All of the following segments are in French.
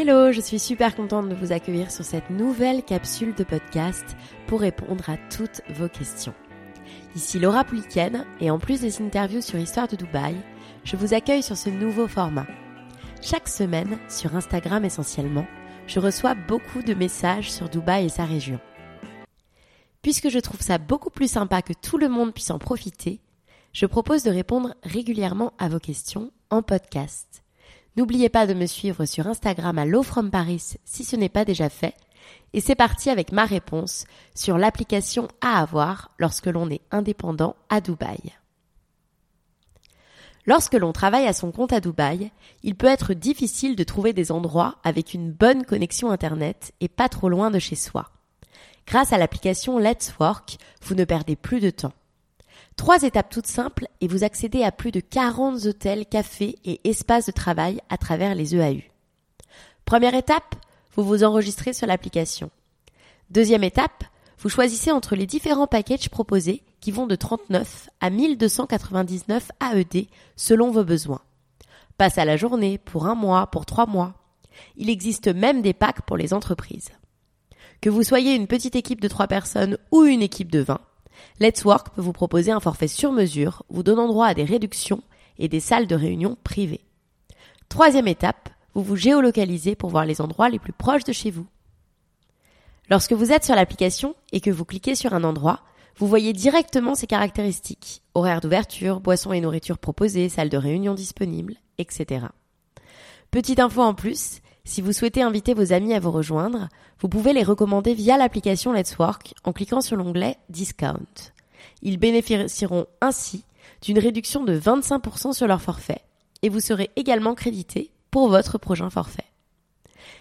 Hello, je suis super contente de vous accueillir sur cette nouvelle capsule de podcast pour répondre à toutes vos questions. Ici Laura Pouliken et en plus des interviews sur Histoire de Dubaï, je vous accueille sur ce nouveau format. Chaque semaine, sur Instagram essentiellement, je reçois beaucoup de messages sur Dubaï et sa région. Puisque je trouve ça beaucoup plus sympa que tout le monde puisse en profiter, je propose de répondre régulièrement à vos questions en podcast. N'oubliez pas de me suivre sur Instagram à Low From Paris si ce n'est pas déjà fait. Et c'est parti avec ma réponse sur l'application à avoir lorsque l'on est indépendant à Dubaï. Lorsque l'on travaille à son compte à Dubaï, il peut être difficile de trouver des endroits avec une bonne connexion Internet et pas trop loin de chez soi. Grâce à l'application Let's Work, vous ne perdez plus de temps. Trois étapes toutes simples et vous accédez à plus de 40 hôtels, cafés et espaces de travail à travers les EAU. Première étape, vous vous enregistrez sur l'application. Deuxième étape, vous choisissez entre les différents packages proposés qui vont de 39 à 1299 AED selon vos besoins. Passe à la journée, pour un mois, pour trois mois. Il existe même des packs pour les entreprises. Que vous soyez une petite équipe de trois personnes ou une équipe de 20, Let's Work peut vous proposer un forfait sur mesure, vous donnant droit à des réductions et des salles de réunion privées. Troisième étape, vous vous géolocalisez pour voir les endroits les plus proches de chez vous. Lorsque vous êtes sur l'application et que vous cliquez sur un endroit, vous voyez directement ses caractéristiques, horaires d'ouverture, boissons et nourriture proposées, salles de réunion disponibles, etc. Petite info en plus, si vous souhaitez inviter vos amis à vous rejoindre, vous pouvez les recommander via l'application Let's Work en cliquant sur l'onglet Discount. Ils bénéficieront ainsi d'une réduction de 25% sur leur forfait et vous serez également crédité pour votre prochain forfait.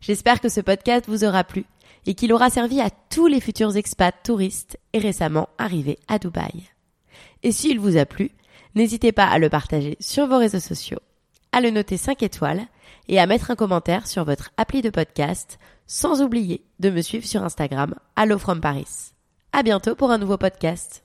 J'espère que ce podcast vous aura plu et qu'il aura servi à tous les futurs expats touristes et récemment arrivés à Dubaï. Et s'il vous a plu, n'hésitez pas à le partager sur vos réseaux sociaux, à le noter 5 étoiles et à mettre un commentaire sur votre appli de podcast, sans oublier de me suivre sur Instagram, Hello from Paris. À bientôt pour un nouveau podcast.